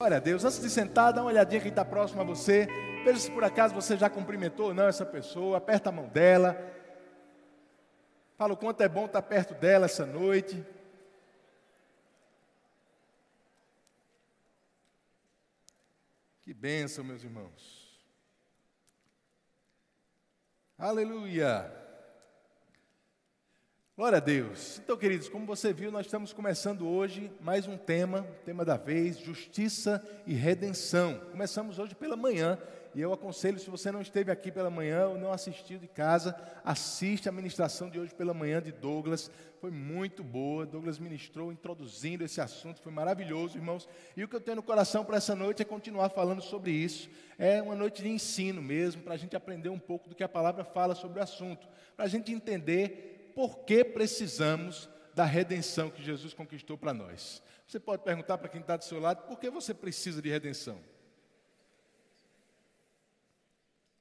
Glória a Deus. Antes de sentar, dá uma olhadinha quem está próximo a você. Veja se por acaso você já cumprimentou ou não essa pessoa. Aperta a mão dela. Fala o quanto é bom estar perto dela essa noite. Que bênção, meus irmãos. Aleluia. Glória a Deus. Então, queridos, como você viu, nós estamos começando hoje mais um tema, tema da vez, justiça e redenção. Começamos hoje pela manhã, e eu aconselho, se você não esteve aqui pela manhã ou não assistiu de casa, assiste a ministração de hoje pela manhã de Douglas. Foi muito boa. Douglas ministrou introduzindo esse assunto, foi maravilhoso, irmãos. E o que eu tenho no coração para essa noite é continuar falando sobre isso. É uma noite de ensino mesmo, para a gente aprender um pouco do que a palavra fala sobre o assunto, para a gente entender por que precisamos da redenção que Jesus conquistou para nós. Você pode perguntar para quem está do seu lado, por que você precisa de redenção?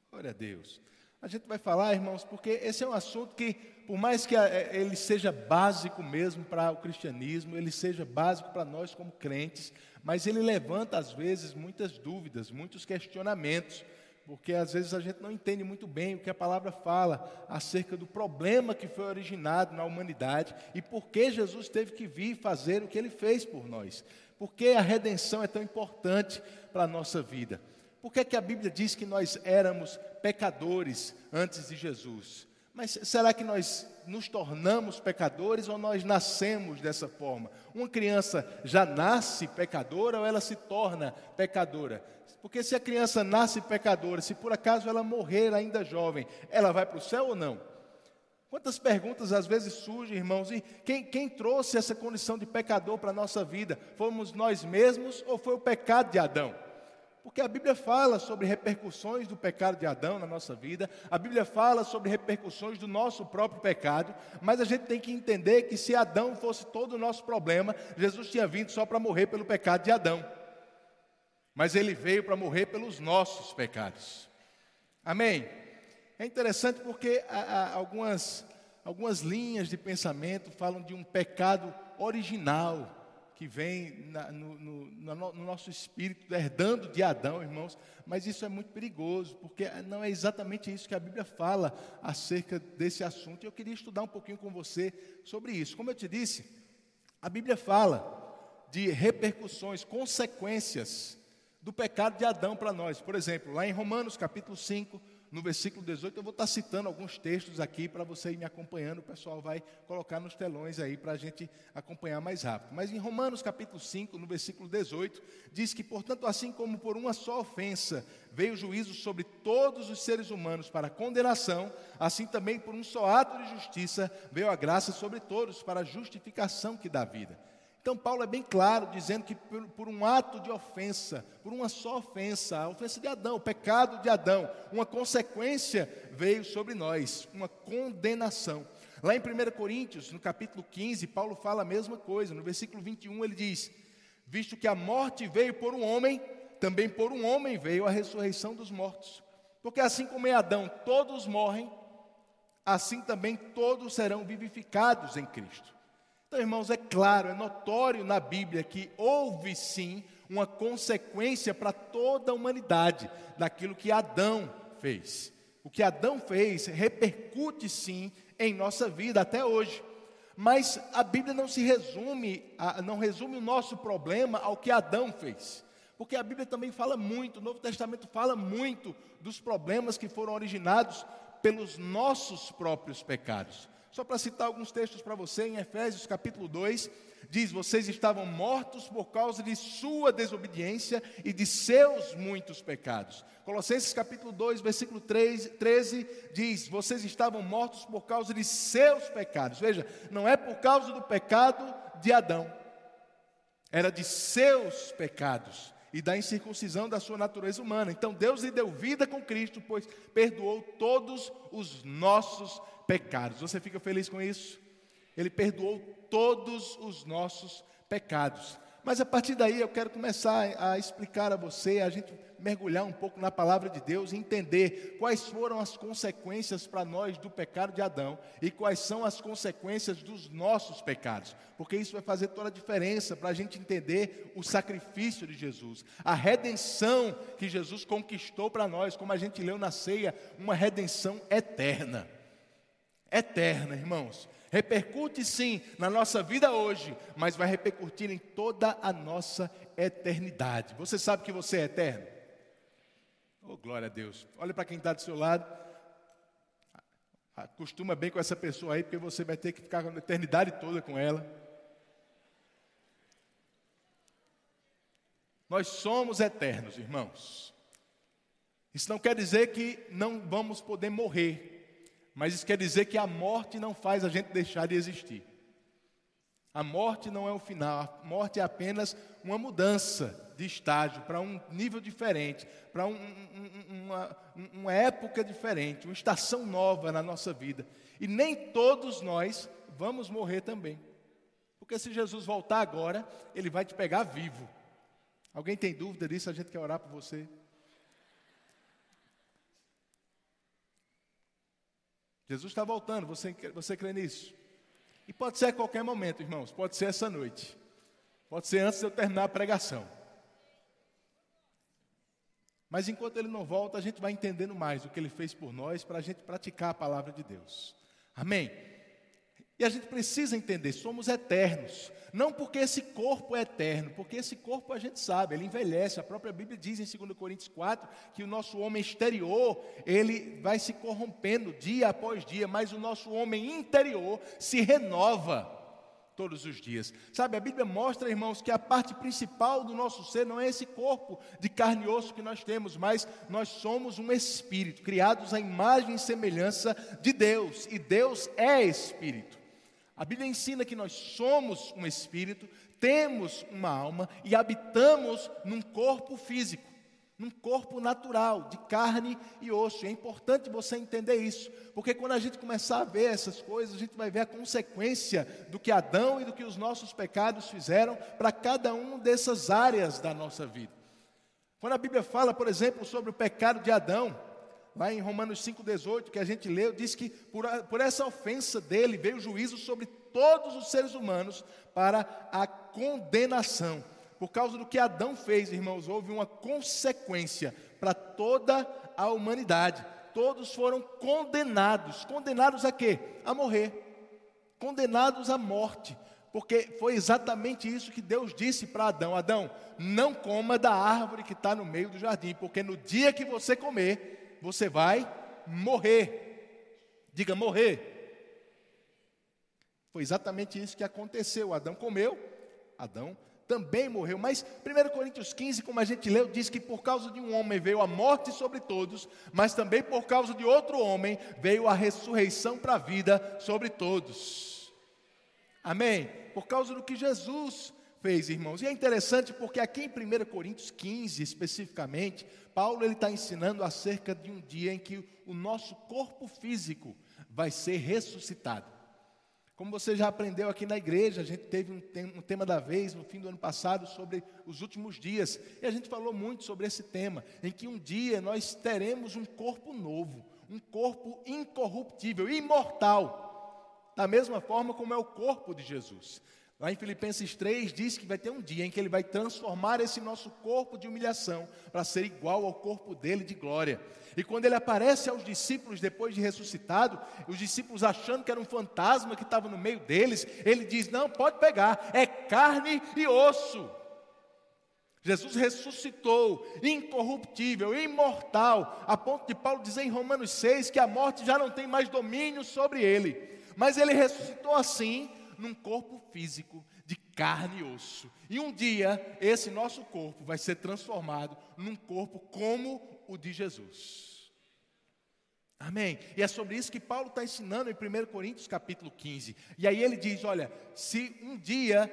Glória a Deus. A gente vai falar, irmãos, porque esse é um assunto que, por mais que eh, ele seja básico mesmo para o cristianismo, ele seja básico para nós como crentes, mas ele levanta às vezes muitas dúvidas, muitos questionamentos porque às vezes a gente não entende muito bem o que a palavra fala acerca do problema que foi originado na humanidade e por que Jesus teve que vir fazer o que ele fez por nós. Por que a redenção é tão importante para a nossa vida? Por que, que a Bíblia diz que nós éramos pecadores antes de Jesus? Mas será que nós nos tornamos pecadores ou nós nascemos dessa forma? Uma criança já nasce pecadora ou ela se torna pecadora? Porque se a criança nasce pecadora, se por acaso ela morrer ainda jovem, ela vai para o céu ou não? Quantas perguntas às vezes surgem, irmãos, e quem, quem trouxe essa condição de pecador para a nossa vida? Fomos nós mesmos ou foi o pecado de Adão? Porque a Bíblia fala sobre repercussões do pecado de Adão na nossa vida, a Bíblia fala sobre repercussões do nosso próprio pecado, mas a gente tem que entender que se Adão fosse todo o nosso problema, Jesus tinha vindo só para morrer pelo pecado de Adão mas ele veio para morrer pelos nossos pecados. Amém? É interessante porque há, há algumas, algumas linhas de pensamento falam de um pecado original que vem na, no, no, no, nosso espírito, herdando de Adão, irmãos, mas isso é muito perigoso, porque não é exatamente isso que a Bíblia fala acerca desse assunto. Eu queria estudar um pouquinho com você sobre isso. Como eu te disse, a Bíblia fala de repercussões, consequências do pecado de Adão para nós. Por exemplo, lá em Romanos capítulo 5, no versículo 18, eu vou estar citando alguns textos aqui para você ir me acompanhando, o pessoal vai colocar nos telões aí para a gente acompanhar mais rápido. Mas em Romanos capítulo 5, no versículo 18, diz que, portanto, assim como por uma só ofensa veio o juízo sobre todos os seres humanos para condenação, assim também por um só ato de justiça veio a graça sobre todos para a justificação que dá vida. Então, Paulo é bem claro, dizendo que por, por, um ato de ofensa, por uma só ofensa, a ofensa de Adão, o pecado de Adão, uma consequência veio sobre nós, uma condenação. Lá em 1 Coríntios, no capítulo 15, Paulo fala a mesma coisa. No versículo 21, ele diz: Visto que a morte veio por um homem, também por um homem veio a ressurreição dos mortos. Porque assim como em Adão todos morrem, assim também todos serão vivificados em Cristo. Então, irmãos, é claro, é notório na Bíblia que houve sim uma consequência para toda a humanidade daquilo que Adão fez. O que Adão fez repercute sim em nossa vida até hoje. Mas a Bíblia não se resume, não resume o nosso problema ao que Adão fez. Porque a Bíblia também fala muito, o Novo Testamento fala muito dos problemas que foram originados pelos nossos próprios pecados. Só para citar alguns textos para você, em Efésios capítulo 2, diz: Vocês estavam mortos por causa de sua desobediência e de seus muitos pecados. Colossenses capítulo 2, versículo 3, 13, diz: Vocês estavam mortos por causa de seus pecados. Veja, não é por causa do pecado de Adão, era de seus pecados e da incircuncisão da sua natureza humana. Então Deus lhe deu vida com Cristo, pois perdoou todos os nossos pecados. Você fica feliz com isso? Ele perdoou todos os nossos pecados. Mas a partir daí eu quero começar a explicar a você, a gente mergulhar um pouco na palavra de Deus e entender quais foram as consequências para nós do pecado de Adão e quais são as consequências dos nossos pecados, porque isso vai fazer toda a diferença para a gente entender o sacrifício de Jesus, a redenção que Jesus conquistou para nós, como a gente leu na ceia, uma redenção eterna. Eterna, irmãos. Repercute sim na nossa vida hoje, mas vai repercutir em toda a nossa eternidade. Você sabe que você é eterno? Oh, glória a Deus. Olha para quem está do seu lado. Acostuma bem com essa pessoa aí, porque você vai ter que ficar a eternidade toda com ela. Nós somos eternos, irmãos. Isso não quer dizer que não vamos poder morrer. Mas isso quer dizer que a morte não faz a gente deixar de existir. A morte não é o final, a morte é apenas uma mudança de estágio para um nível diferente, para um, um, uma, uma época diferente, uma estação nova na nossa vida. E nem todos nós vamos morrer também. Porque se Jesus voltar agora, ele vai te pegar vivo. Alguém tem dúvida disso? A gente quer orar por você. Jesus está voltando, você, você crê nisso? E pode ser a qualquer momento, irmãos, pode ser essa noite, pode ser antes de eu terminar a pregação. Mas enquanto ele não volta, a gente vai entendendo mais o que ele fez por nós para a gente praticar a palavra de Deus. Amém? E a gente precisa entender, somos eternos. Não porque esse corpo é eterno, porque esse corpo a gente sabe, ele envelhece. A própria Bíblia diz em 2 Coríntios 4 que o nosso homem exterior, ele vai se corrompendo dia após dia, mas o nosso homem interior se renova todos os dias. Sabe, a Bíblia mostra, irmãos, que a parte principal do nosso ser não é esse corpo de carne e osso que nós temos, mas nós somos um espírito, criados à imagem e semelhança de Deus, e Deus é espírito. A Bíblia ensina que nós somos um espírito, temos uma alma e habitamos num corpo físico, num corpo natural, de carne e osso. é importante você entender isso, porque quando a gente começar a ver essas coisas, a gente vai ver a consequência do que Adão e do que os nossos pecados fizeram para cada uma dessas áreas da nossa vida. Quando a Bíblia fala, por exemplo, sobre o pecado de Adão, lá em Romanos 5,18, que a gente leu, diz que por, por essa ofensa dele veio juízo sobre todos os seres humanos para a condenação. Por causa do que Adão fez, irmãos, houve uma consequência para toda a humanidade. Todos foram condenados. Condenados a quê? A morrer. Condenados à morte. Porque foi exatamente isso que Deus disse para Adão: Adão, não coma da árvore que está no meio do jardim, porque no dia que você comer, você vai morrer. Diga morrer. Foi exatamente isso que aconteceu. Adão comeu, Adão também morreu. Mas 1 Coríntios 15, como a gente leu, diz que por causa de um homem veio a morte sobre todos, mas também por causa de outro homem veio a ressurreição para a vida sobre todos. Amém? Por causa do que Jesus fez, irmãos. E é interessante porque aqui em 1 Coríntios 15, especificamente, Paulo ele está ensinando acerca de um dia em que o nosso corpo físico vai ser ressuscitado. Como você já aprendeu aqui na igreja, a gente teve um, um, tema da vez no fim do ano passado sobre os últimos dias, e a gente falou muito sobre esse tema, em que um dia nós teremos um corpo novo, um corpo incorruptível, imortal, da mesma forma como é o corpo de Jesus. Lá em Filipenses 3 diz que vai ter um dia em que ele vai transformar esse nosso corpo de humilhação para ser igual ao corpo dele de glória. E quando ele aparece aos discípulos depois de ressuscitado, os discípulos achando que era um fantasma que estava no meio deles, ele diz: Não, pode pegar, é carne e osso. Jesus ressuscitou, incorruptível, imortal, a ponto de Paulo dizer em Romanos 6 que a morte já não tem mais domínio sobre ele. Mas ele ressuscitou assim num corpo físico de carne e osso. E um dia esse nosso corpo vai ser transformado num corpo como o de Jesus. Amém. E é sobre isso que Paulo está ensinando em 1 Coríntios capítulo 15. E aí ele diz: olha, se um dia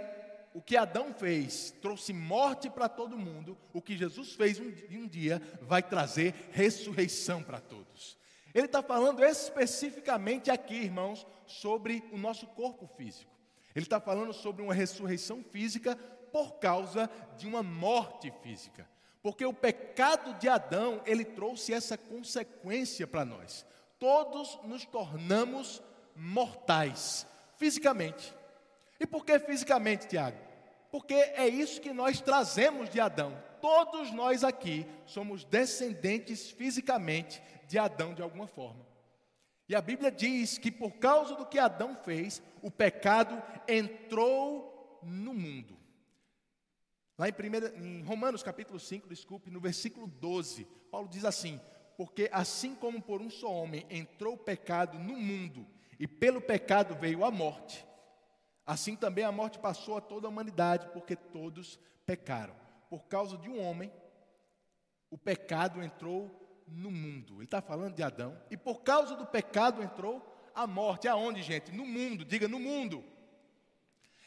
o que Adão fez trouxe morte para todo mundo, o que Jesus fez um, um dia vai trazer ressurreição para todos. Ele está falando especificamente aqui, irmãos, sobre o nosso corpo físico. Ele está falando sobre uma ressurreição física por causa de uma morte física. Porque o pecado de Adão, ele trouxe essa consequência para nós. Todos nos tornamos mortais, fisicamente. E por que fisicamente, Tiago? Porque é isso que nós trazemos de Adão. Todos nós aqui somos descendentes fisicamente de Adão de alguma forma. E a Bíblia diz que por causa do que Adão fez, o pecado entrou no mundo. Lá em, primeira, em Romanos capítulo 5, desculpe, no versículo 12, Paulo diz assim: Porque assim como por um só homem entrou o pecado no mundo, e pelo pecado veio a morte, assim também a morte passou a toda a humanidade, porque todos pecaram. Por causa de um homem, o pecado entrou no mundo. Ele está falando de Adão. E por causa do pecado entrou a morte. Aonde, gente? No mundo. Diga no mundo.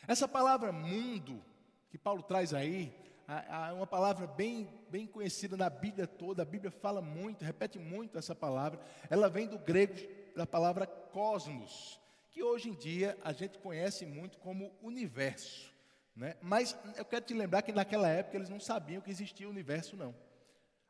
Essa palavra mundo que Paulo traz aí, é uma palavra bem, bem conhecida na Bíblia toda, a Bíblia fala muito, repete muito essa palavra, ela vem do grego da palavra cosmos, que hoje em dia a gente conhece muito como universo. Né? Mas eu quero te lembrar que naquela época eles não sabiam que existia universo, não.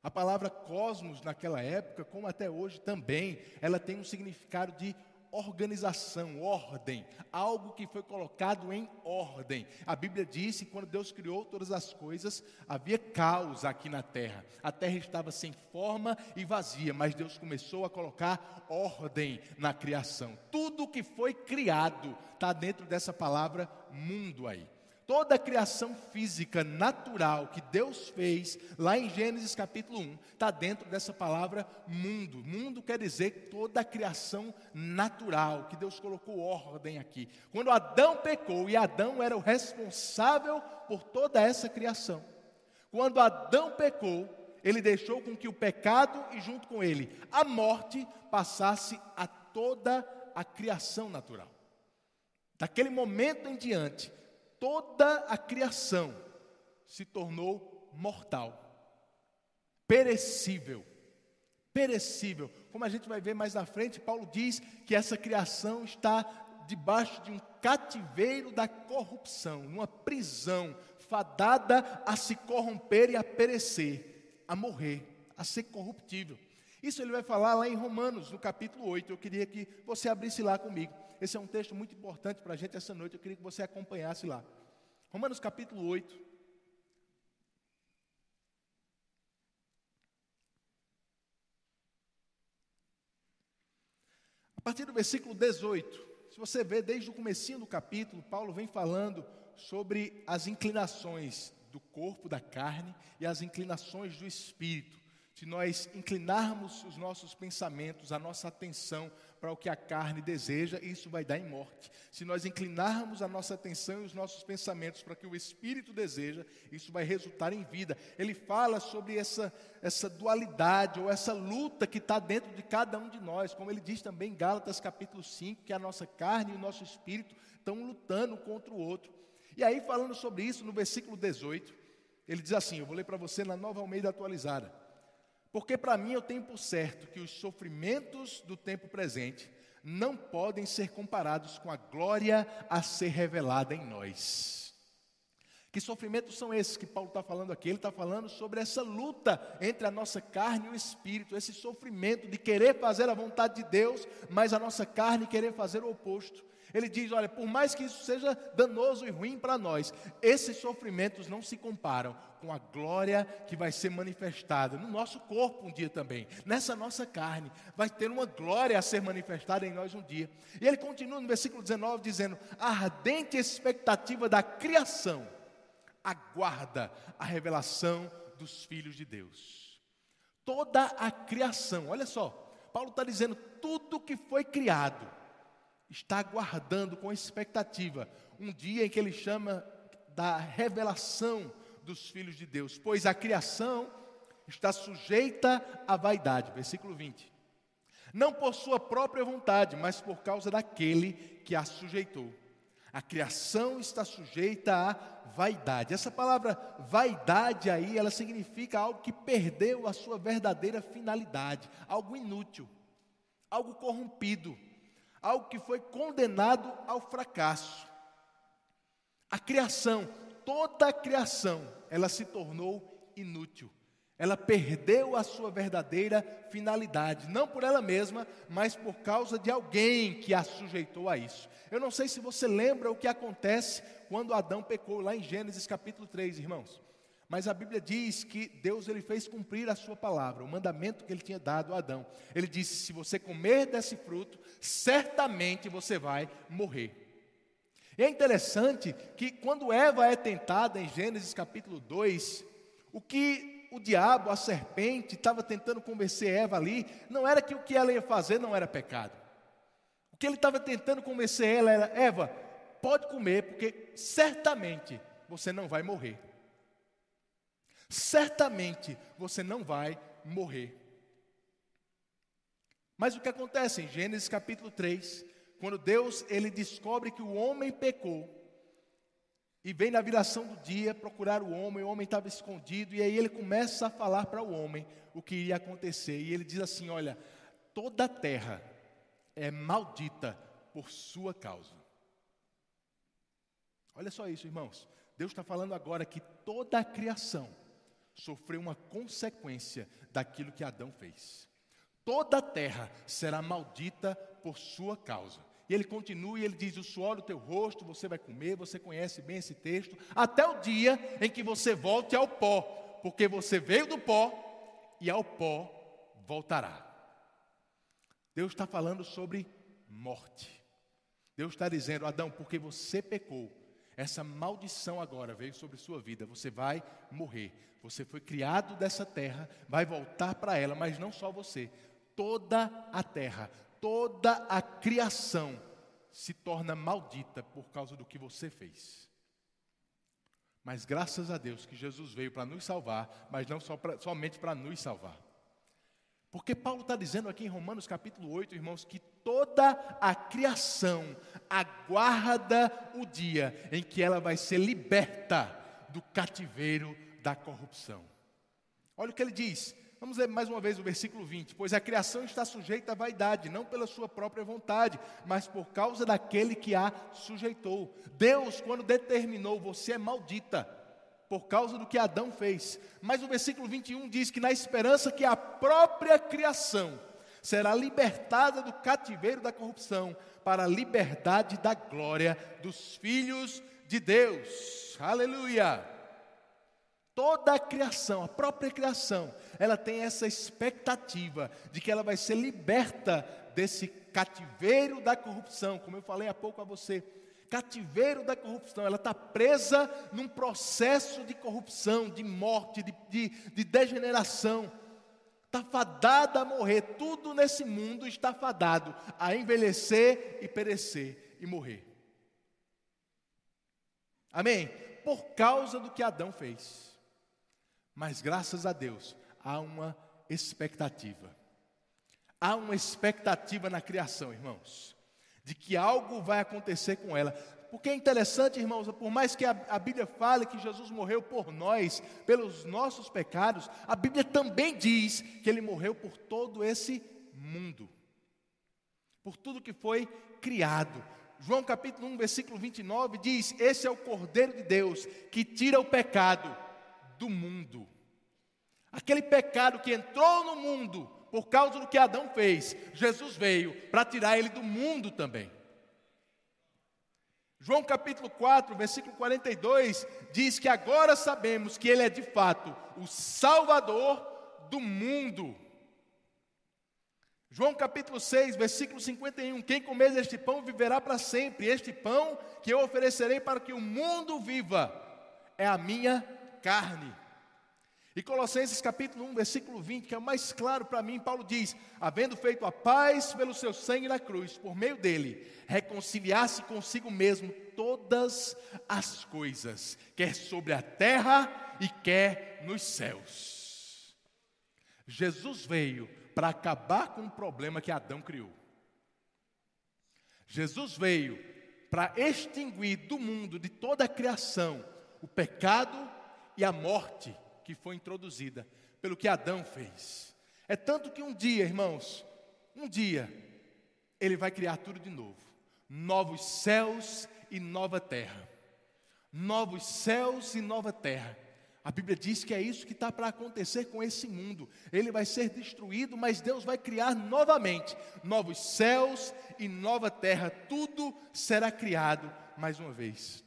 A palavra cosmos naquela época, como até hoje também, ela tem um significado de organização, ordem, algo que foi colocado em ordem. A Bíblia diz que quando Deus criou todas as coisas, havia caos aqui na terra. A terra estava sem forma e vazia, mas Deus começou a colocar ordem na criação. Tudo que foi criado está dentro dessa palavra mundo aí toda a criação física natural que Deus fez, lá em Gênesis capítulo 1, está dentro dessa palavra mundo. Mundo quer dizer toda a criação natural, que Deus colocou ordem aqui. Quando Adão pecou, e Adão era o responsável por toda essa criação. Quando Adão pecou, ele deixou com que o pecado e junto com ele a morte passasse a toda a criação natural. Daquele momento em diante, toda a criação se tornou mortal, perecível. Perecível. Como a gente vai ver mais na frente, Paulo diz que essa criação está debaixo de um cativeiro da corrupção, numa prisão, fadada a se corromper e a perecer, a morrer, a ser corruptível. Isso ele vai falar lá em Romanos, no capítulo 8. Eu queria que você abrisse lá comigo. Esse é um texto muito importante para a gente essa noite. Eu queria que você acompanhasse lá. Romanos capítulo 8. A partir do versículo 18. Se você vê desde o comecinho do capítulo, Paulo vem falando sobre as inclinações do corpo, da carne e as inclinações do espírito se nós inclinarmos os nossos pensamentos, a nossa atenção para o que a carne deseja, isso vai dar em morte. Se nós inclinarmos a nossa atenção e os nossos pensamentos para o que o Espírito deseja, isso vai resultar em vida. Ele fala sobre essa, essa dualidade ou essa luta que está dentro de cada um de nós, como ele diz também em Gálatas capítulo 5, que a nossa carne e o nosso espírito estão lutando contra o outro. E aí, falando sobre isso, no versículo 18, ele diz assim: eu vou ler para você na nova Almeida atualizada. Porque para mim eu tenho por certo que os sofrimentos do tempo presente não podem ser comparados com a glória a ser revelada em nós. Que sofrimentos são esses que Paulo está falando aqui? Ele está falando sobre essa luta entre a nossa carne e o espírito, esse sofrimento de querer fazer a vontade de Deus, mas a nossa carne querer fazer o oposto. Ele diz: olha, por mais que isso seja danoso e ruim para nós, esses sofrimentos não se comparam com a glória que vai ser manifestada no nosso corpo um dia também, nessa nossa carne. Vai ter uma glória a ser manifestada em nós um dia. E ele continua no versículo 19 dizendo: a ardente expectativa da criação aguarda a revelação dos filhos de Deus. Toda a criação, olha só, Paulo está dizendo: tudo que foi criado está aguardando com expectativa um dia em que ele chama da revelação dos filhos de Deus, pois a criação está sujeita à vaidade. Versículo 20. Não por sua própria vontade, mas por causa daquele que a sujeitou. A criação está sujeita à vaidade. Essa palavra vaidade aí, ela significa algo que perdeu a sua verdadeira finalidade, algo inútil, algo corrompido algo que foi condenado ao fracasso. A criação, toda a criação, ela se tornou inútil. Ela perdeu a sua verdadeira finalidade, não por ela mesma, mas por causa de alguém que a sujeitou a isso. Eu não sei se você lembra o que acontece quando Adão pecou, lá em Gênesis capítulo 3, irmãos. Mas a Bíblia diz que Deus ele fez cumprir a sua palavra, o mandamento que ele tinha dado a Adão. Ele disse: se você comer desse fruto, certamente você vai morrer. E é interessante que quando Eva é tentada em Gênesis capítulo 2, o que o diabo, a serpente, estava tentando convencer Eva ali, não era que o que ela ia fazer não era pecado. O que ele estava tentando convencer ela era: Eva, pode comer, porque certamente você não vai morrer. Certamente você não vai morrer. Mas o que acontece em Gênesis capítulo 3, quando Deus ele descobre que o homem pecou, e vem na viração do dia procurar o homem, o homem estava escondido, e aí ele começa a falar para o homem o que iria acontecer. E ele diz assim: Olha, toda a terra é maldita por sua causa. Olha só isso, irmãos. Deus está falando agora que toda a criação sofreu uma consequência daquilo que Adão fez. Toda a terra será maldita por sua causa. E ele continua e ele diz: O suor do teu rosto você vai comer, você conhece bem esse texto, até o dia em que você volte ao pó, porque você veio do pó e ao pó voltará. Deus está falando sobre morte. Deus está dizendo, Adão, porque você pecou, essa maldição agora veio sobre sua vida, você vai morrer. Você foi criado dessa terra, vai voltar para ela, mas não só você, toda a terra, toda a criação se torna maldita por causa do que você fez. Mas graças a Deus que Jesus veio para nos salvar, mas não pra, somente para nos salvar. Porque Paulo está dizendo aqui em Romanos capítulo 8, irmãos, que toda a criação aguarda o dia em que ela vai ser liberta do cativeiro da corrupção. Olha o que ele diz: Vamos ler mais uma vez o versículo 20. Pois a criação está sujeita à vaidade, não pela sua própria vontade, mas por causa daquele que a sujeitou. Deus, quando determinou, você é maldita, por causa do que Adão fez. Mas o versículo 21 diz que na esperança que a própria criação será libertada do cativeiro da corrupção, para a liberdade da glória dos filhos de Deus. Aleluia! Toda a criação, a própria criação, ela tem essa expectativa de que ela vai ser liberta desse cativeiro da corrupção, como eu falei há pouco a você. Cativeiro da corrupção, ela está presa num processo de corrupção, de morte, de, de, de degeneração. Está fadada a morrer. Tudo nesse mundo está fadado a envelhecer e perecer e morrer. Amém? Por causa do que Adão fez. Mas graças a Deus, há uma expectativa. Há uma expectativa na criação, irmãos, de que algo vai acontecer com ela. Porque é interessante, irmãos, por mais que a, Bíblia fale que Jesus morreu por nós, pelos nossos pecados, a Bíblia também diz que ele morreu por todo esse mundo, por tudo que foi criado. João capítulo 1, versículo 29 diz: Esse é o Cordeiro de Deus que tira o pecado do mundo. Aquele pecado que entrou no mundo por causa do que Adão fez, Jesus veio para tirar ele do mundo também. João capítulo 4, versículo 42 diz que agora sabemos que ele é de fato o Salvador do mundo. João capítulo 6, versículo 51: Quem comer este pão viverá para sempre. Este pão que eu oferecerei para que o mundo viva é a minha carne. E Colossenses capítulo 1, versículo 20, que é mais claro para mim, Paulo diz: havendo feito a paz pelo seu sangue na cruz, por meio dele, reconciliasse consigo mesmo todas as coisas, quer sobre a terra e quer nos céus. Jesus veio para acabar com o problema que Adão criou. Jesus veio para extinguir do mundo, de toda a criação, o pecado e a morte que foi introduzida pelo que Adão fez. É tanto que um dia, irmãos, um dia, ele vai criar tudo de novo: novos céus e nova terra. novos céus e nova terra. A Bíblia diz que é isso que está para acontecer com esse mundo. Ele vai ser destruído, mas Deus vai criar novamente novos céus e nova terra. Tudo será criado mais uma vez.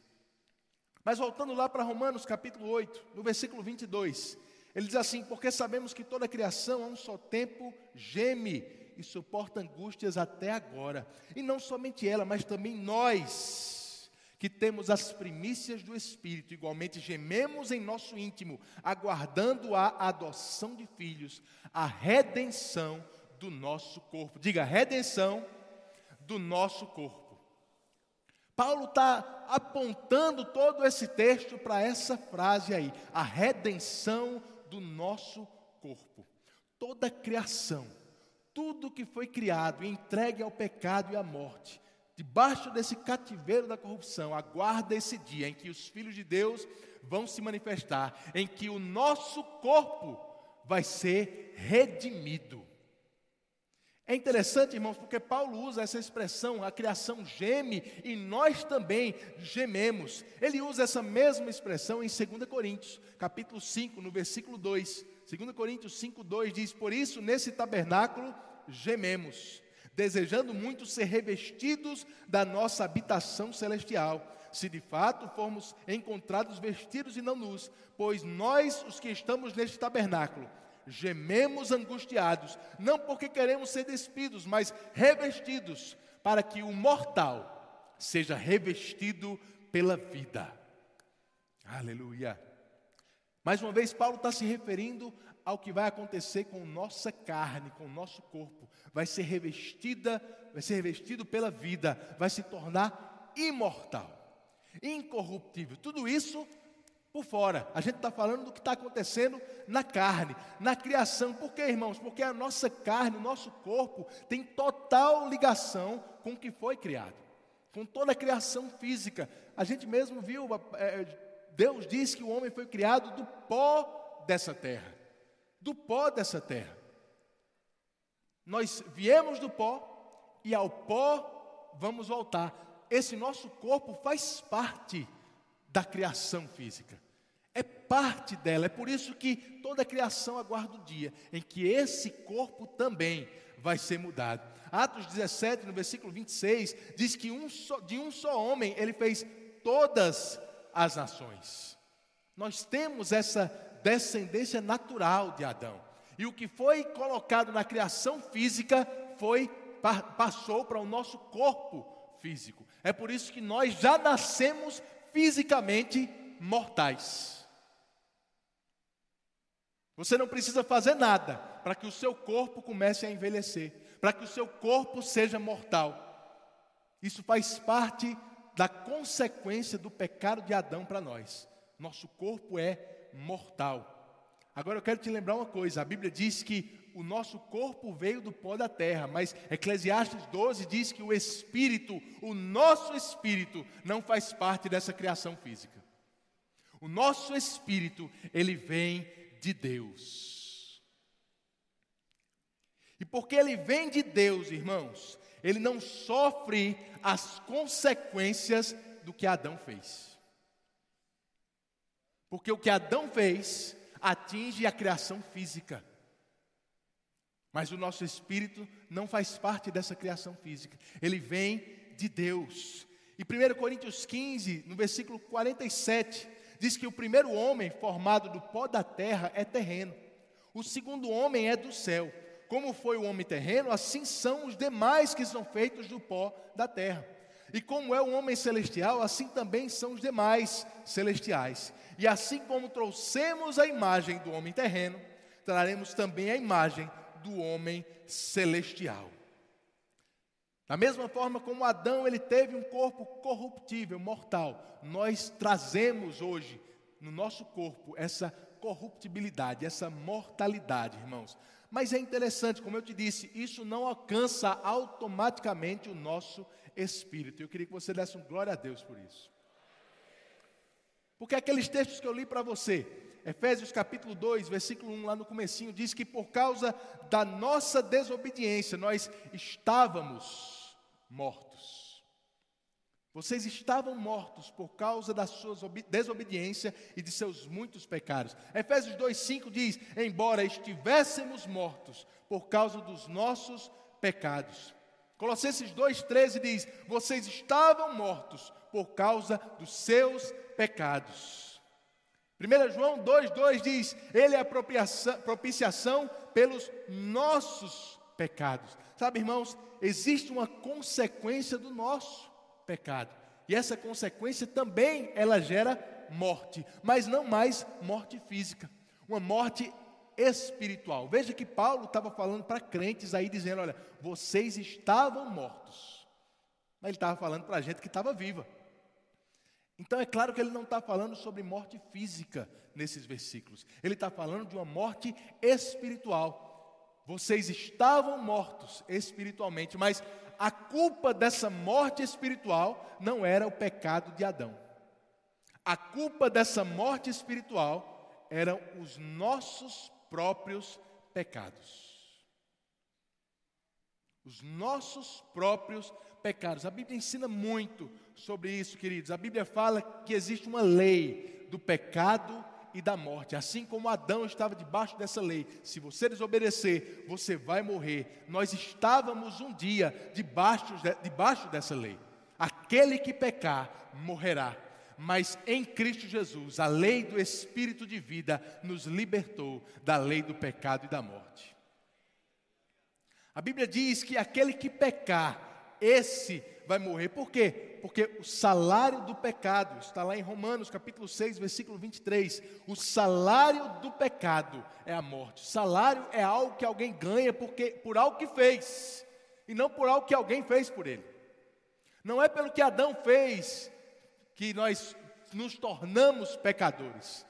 Mas voltando lá para Romanos capítulo 8, no versículo 22, ele diz assim: Porque sabemos que toda a criação a um só tempo geme e suporta angústias até agora. E não somente ela, mas também nós que temos as primícias do Espírito, igualmente gememos em nosso íntimo, aguardando a adoção de filhos, a redenção do nosso corpo. Diga, redenção do nosso corpo. Paulo está apontando todo esse texto para essa frase aí, a redenção do nosso corpo. Toda a criação, tudo que foi criado e entregue ao pecado e à morte, debaixo desse cativeiro da corrupção, aguarda esse dia em que os filhos de Deus vão se manifestar, em que o nosso corpo vai ser redimido. É interessante, irmãos, porque Paulo usa essa expressão, a criação geme e nós também gememos. Ele usa essa mesma expressão em 2 Coríntios, capítulo 5, no versículo 2. 2 Coríntios 5, 2 diz: Por isso, nesse tabernáculo gememos desejando muito ser revestidos da nossa habitação celestial, se de fato formos encontrados vestidos e não nus, pois nós, os que estamos neste tabernáculo, gememos angustiados, não porque queremos ser despidos, mas revestidos, para que o mortal seja revestido pela vida. Aleluia. Mais uma vez, Paulo está se referindo ao que vai acontecer com nossa carne, com o nosso corpo. Vai ser revestida, vai ser revestido pela vida, vai se tornar imortal, incorruptível. Tudo isso por fora. A gente está falando do que está acontecendo na carne, na criação. Por quê, irmãos? Porque a nossa carne, o nosso corpo, tem total ligação com o que foi criado, com toda a criação física. A gente mesmo viu, é, Deus diz que o homem foi criado do pó dessa terra do pó dessa terra. Nós viemos do pó e ao pó vamos voltar. Esse nosso corpo faz parte da criação física. É parte dela, é por isso que toda a criação aguarda o dia em que esse corpo também vai ser mudado. Atos 17, no versículo 26, diz que um só, de um só homem ele fez todas as nações. Nós temos essa descendência natural de Adão. E o que foi colocado na criação física foi passou para o nosso corpo físico. É por isso que nós já nascemos fisicamente mortais. Você não precisa fazer nada para que o seu corpo comece a envelhecer, para que o seu corpo seja mortal. Isso faz parte da consequência do pecado de Adão para nós. Nosso corpo é mortal. Agora eu quero te lembrar uma coisa: a Bíblia diz que o nosso corpo veio do pó da terra, mas Eclesiastes 12 diz que o espírito, o nosso espírito, não faz parte dessa criação física. O nosso espírito, ele vem de Deus. E porque ele vem de Deus, irmãos, ele não sofre as consequências do que Adão fez. Porque o que Adão fez atinge a criação física. Mas o nosso espírito não faz parte dessa criação física. Ele vem de Deus. E 1 Coríntios 15, no versículo 47, diz que o primeiro homem formado do pó da terra é terreno. O segundo homem é do céu. Como foi o homem terreno, assim são os demais que são feitos do pó da terra. E como é o homem celestial, assim também são os demais celestiais. E assim como trouxemos a imagem do homem terreno, traremos também a imagem do homem celestial. Da mesma forma como Adão ele teve um corpo corruptível, mortal, nós trazemos hoje no nosso corpo essa corruptibilidade, essa mortalidade, irmãos. Mas é interessante, como eu te disse, isso não alcança automaticamente o nosso espírito. Eu queria que você desse um glória a Deus por isso. Porque aqueles textos que eu li para você, Efésios capítulo 2, versículo 1, lá no comecinho, diz que por causa da nossa desobediência, nós estávamos mortos. Vocês estavam mortos por causa da sua desobediência e de seus muitos pecados. Efésios 2,5 diz: Embora estivéssemos mortos por causa dos nossos pecados. Colossenses 2,13 diz: Vocês estavam mortos por causa dos seus pecados. 1 João 2,2 diz: Ele é a propiciação pelos nossos pecados. Sabe, irmãos, existe uma consequência do nosso pecado. E essa consequência também ela gera morte, mas não mais morte física, uma morte espiritual. Veja que Paulo estava falando para crentes aí dizendo, olha, vocês estavam mortos. Mas ele estava falando para a gente que estava viva. Então é claro que ele não está falando sobre morte física nesses versículos. Ele está falando de uma morte espiritual. Vocês estavam mortos espiritualmente, mas a culpa dessa morte espiritual não era o pecado de Adão. A culpa dessa morte espiritual eram os nossos próprios pecados. Os nossos próprios pecados. A Bíblia ensina muito sobre isso, queridos. A Bíblia fala que existe uma lei do pecado e da morte. Assim como Adão estava debaixo dessa lei, se você desobedecer, você vai morrer. Nós estávamos um dia debaixo, debaixo dessa lei. Aquele que pecar morrerá. Mas em Cristo Jesus, a lei do Espírito de vida nos libertou da lei do pecado e da morte. A Bíblia diz que aquele que pecar, esse vai morrer. Por quê? porque o salário do pecado, está lá em Romanos capítulo 6, versículo 23. O salário do pecado é a morte. salário é algo que alguém ganha porque, por algo que fez, e não por algo que alguém fez por ele. Não é pelo que Adão fez que nós nos tornamos pecadores.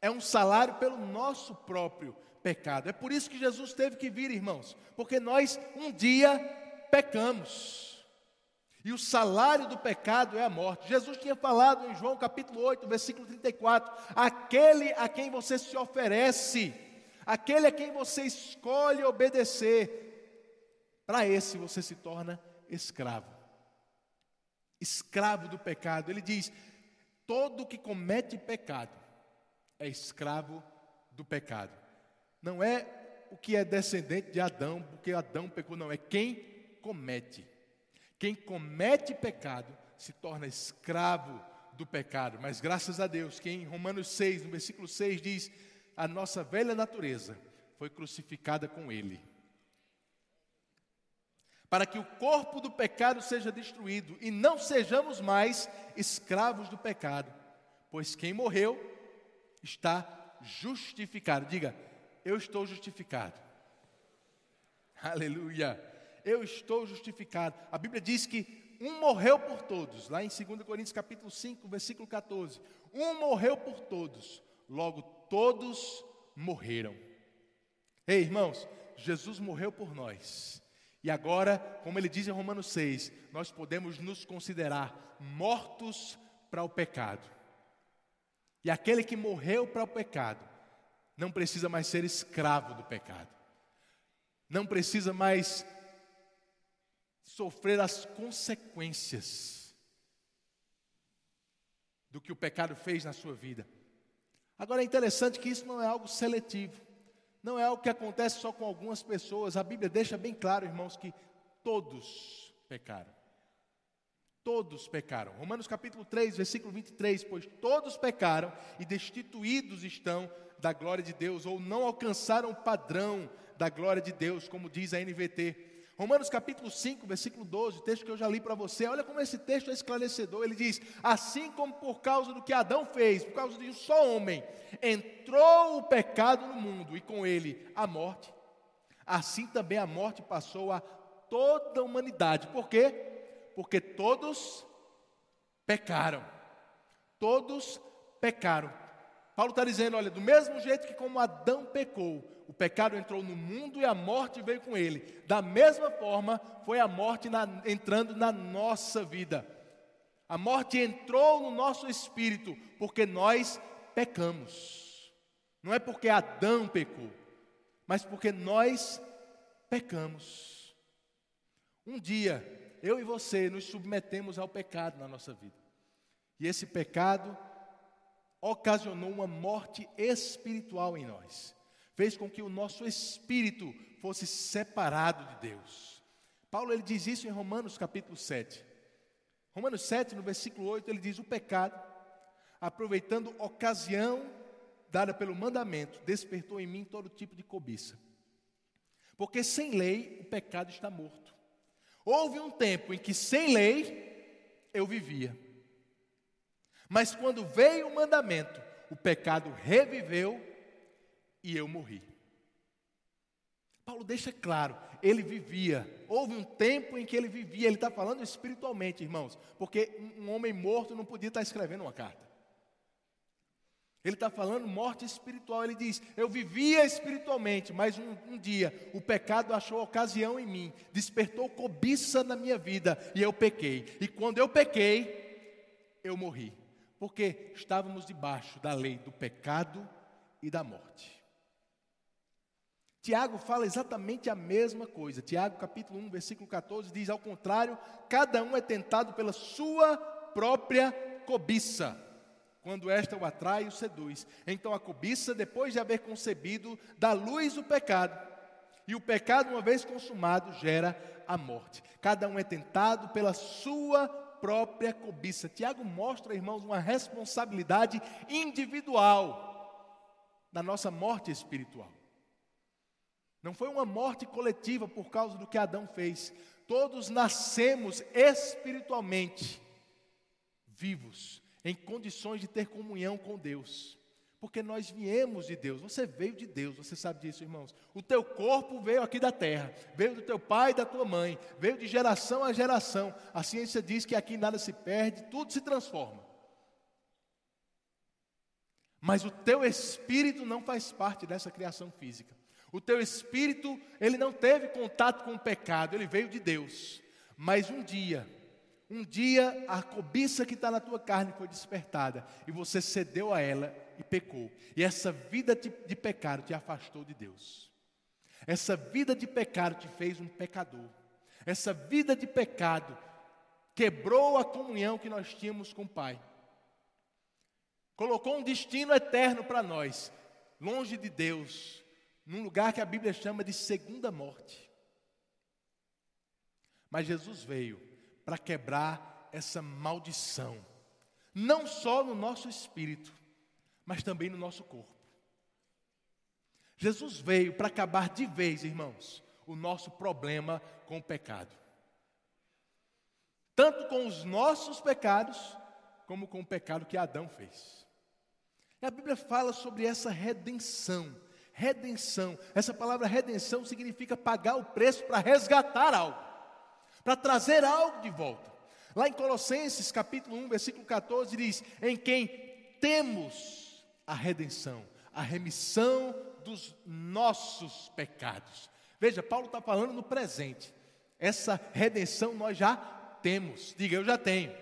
É um salário pelo nosso próprio pecado. É por isso que Jesus teve que vir, irmãos, porque nós um dia pecamos. E o salário do pecado é a morte. Jesus tinha falado em João capítulo 8, versículo 34: aquele a quem você se oferece, aquele a quem você escolhe obedecer, para esse você se torna escravo. Escravo do pecado. Ele diz: todo que comete pecado é escravo do pecado. Não é o que é descendente de Adão, porque Adão pecou, não, é quem comete. Quem comete pecado se torna escravo do pecado. Mas graças a Deus, que em Romanos 6, no versículo 6 diz: a nossa velha natureza foi crucificada com ele. Para que o corpo do pecado seja destruído e não sejamos mais escravos do pecado, pois quem morreu está justificado. Diga, eu estou justificado. Aleluia eu estou justificado. A Bíblia diz que um morreu por todos, lá em 2 Coríntios capítulo 5, versículo 14. Um morreu por todos, logo todos morreram. Ei, irmãos, Jesus morreu por nós. E agora, como ele diz em Romanos 6, nós podemos nos considerar mortos para o pecado. E aquele que morreu para o pecado não precisa mais ser escravo do pecado. Não precisa mais sofrer as consequências do que o pecado fez na sua vida. Agora é interessante que isso não é algo seletivo, não é algo que acontece só com algumas pessoas. A Bíblia deixa bem claro, irmãos, que todos pecaram. Todos pecaram. Romanos capítulo 3, versículo 23, pois todos pecaram e destituídos estão da glória de Deus, ou não alcançaram o padrão da glória de Deus, como diz a NVT. Romanos capítulo 5, versículo 12, texto que eu já li para você. Olha como esse texto é esclarecedor. Ele diz: Assim como por causa do que Adão fez, por causa de um só homem, entrou o pecado no mundo e com ele a morte, assim também a morte passou a toda a humanidade. Por quê? Porque todos pecaram. Todos pecaram. Paulo está dizendo: olha, do mesmo jeito que como Adão pecou, o pecado entrou no mundo e a morte veio com ele. Da mesma forma, foi a morte na, entrando na nossa vida. A morte entrou no nosso espírito porque nós pecamos. Não é porque Adão pecou, mas porque nós pecamos. Um dia, eu e você nos submetemos ao pecado na nossa vida. E esse pecado ocasionou uma morte espiritual em nós. Fez com que o nosso espírito fosse separado de Deus. Paulo ele diz isso em Romanos capítulo 7. Romanos 7, no versículo 8, ele diz: O pecado, aproveitando ocasião dada pelo mandamento, despertou em mim todo tipo de cobiça. Porque sem lei o pecado está morto. Houve um tempo em que sem lei eu vivia. Mas quando veio o mandamento, o pecado reviveu e eu morri. Paulo deixa claro, ele vivia. Houve um tempo em que ele vivia, ele está falando espiritualmente, irmãos, porque um homem morto não podia estar escrevendo uma carta. Ele está falando morte espiritual. Ele diz: Eu vivia espiritualmente, mas um, um, dia o pecado achou ocasião em mim, despertou cobiça na minha vida e eu pequei. E quando eu pequei, eu morri, porque estávamos debaixo da lei do pecado e da morte. Tiago fala exatamente a mesma coisa. Tiago, capítulo 1, versículo 14, diz: Ao contrário, cada um é tentado pela sua própria cobiça quando esta o atrai e o seduz. Então a cobiça, depois de haver concebido, dá luz o pecado. E o pecado, uma vez consumado, gera a morte. Cada um é tentado pela sua própria cobiça. Tiago mostra, irmãos, uma responsabilidade individual da nossa morte espiritual. Não foi uma morte coletiva por causa do que Adão fez. Todos nascemos espiritualmente vivos em condições de ter comunhão com Deus. Porque nós viemos de Deus, você veio de Deus, você sabe disso, irmãos. O teu corpo veio aqui da terra, veio do teu pai e da tua mãe, veio de geração a geração. A ciência diz que aqui nada se perde, tudo se transforma. Mas o teu espírito não faz parte dessa criação física. O teu espírito, ele não teve contato com o pecado, ele veio de Deus. Mas um dia, um dia a cobiça que está na tua carne foi despertada e você cedeu a ela e pecou. E essa vida de, pecado te afastou de Deus. Essa vida de pecado te fez um pecador. Essa vida de pecado quebrou a comunhão que nós tínhamos com o Pai. Colocou um destino eterno para nós, longe de Deus, num lugar que a Bíblia chama de segunda morte. Mas Jesus veio para quebrar essa maldição, não só no nosso espírito, mas também no nosso corpo. Jesus veio para acabar de vez, irmãos, o nosso problema com o pecado. Tanto com os nossos pecados, como com o pecado que Adão fez. E a Bíblia fala sobre essa redenção. Redenção. Essa palavra redenção significa pagar o preço para resgatar algo para trazer algo de volta. Lá em Colossenses capítulo 1, versículo 14 diz: "Em quem temos a redenção, a remissão dos nossos pecados". Veja, Paulo está falando no presente. Essa redenção nós já temos. Diga, eu já tenho.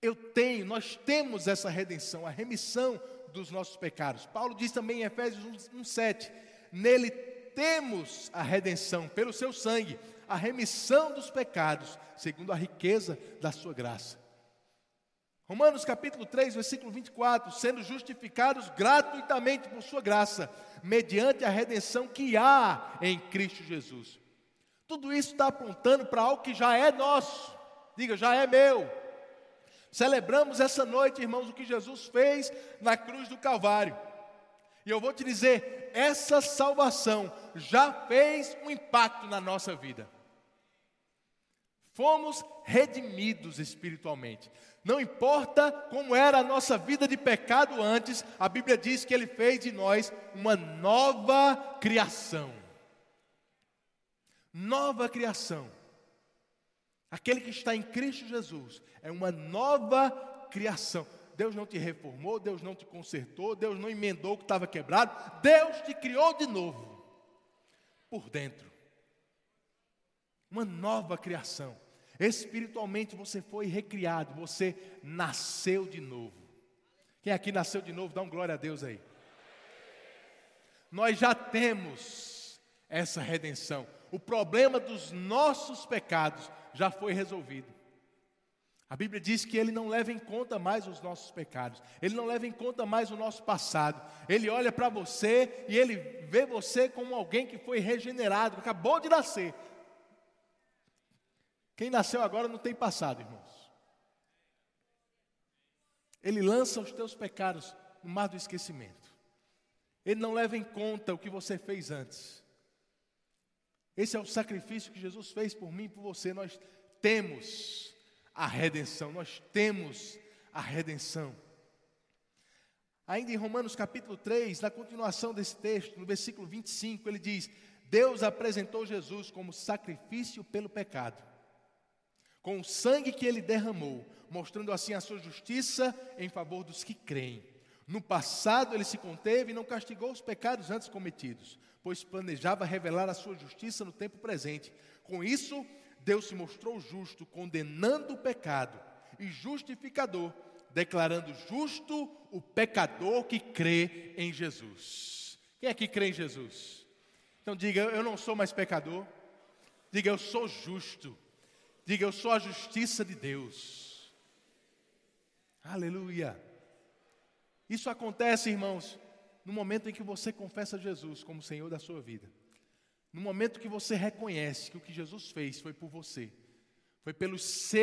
Eu tenho, nós temos essa redenção, a remissão dos nossos pecados. Paulo diz também em Efésios 1:7, nele temos a redenção pelo seu sangue, a remissão dos pecados, segundo a riqueza da sua graça. Romanos capítulo 3, versículo 24: sendo justificados gratuitamente por sua graça, mediante a redenção que há em Cristo Jesus. Tudo isso está apontando para algo que já é nosso, diga, já é meu. Celebramos essa noite, irmãos, o que Jesus fez na cruz do Calvário. E eu vou te dizer, essa salvação já fez um impacto na nossa vida. Fomos redimidos espiritualmente. Não importa como era a nossa vida de pecado antes, a Bíblia diz que Ele fez de nós uma nova criação. Nova criação. Aquele que está em Cristo Jesus é uma nova criação. Deus não te reformou, Deus não te consertou, Deus não emendou o que estava quebrado, Deus te criou de novo, por dentro. Uma nova criação. Espiritualmente você foi recriado, você nasceu de novo. Quem aqui nasceu de novo, dá um glória a Deus aí. Nós já temos essa redenção. O problema dos nossos pecados já foi resolvido. A Bíblia diz que Ele não leva em conta mais os nossos pecados, Ele não leva em conta mais o nosso passado. Ele olha para você e Ele vê você como alguém que foi regenerado, que acabou de nascer. Quem nasceu agora não tem passado, irmãos. Ele lança os teus pecados no mar do esquecimento. Ele não leva em conta o que você fez antes. Esse é o sacrifício que Jesus fez por mim e por você. Nós temos a redenção, nós temos a redenção. Ainda em Romanos capítulo 3, na continuação desse texto, no versículo 25, ele diz: Deus apresentou Jesus como sacrifício pelo pecado, com o sangue que ele derramou, mostrando assim a sua justiça em favor dos que creem. No passado ele se conteve e não castigou os pecados antes cometidos, pois planejava revelar a sua justiça no tempo presente. Com isso, Deus se mostrou justo, condenando o pecado, e justificador, declarando justo o pecador que crê em Jesus. Quem é que crê em Jesus? Então diga, eu não sou mais pecador. Diga, eu sou justo. Diga, eu sou a justiça de Deus. Aleluia. Isso acontece, irmãos, no momento em que você confessa Jesus como Senhor da sua vida. No momento que você reconhece que o que Jesus fez foi por você, foi pelos seus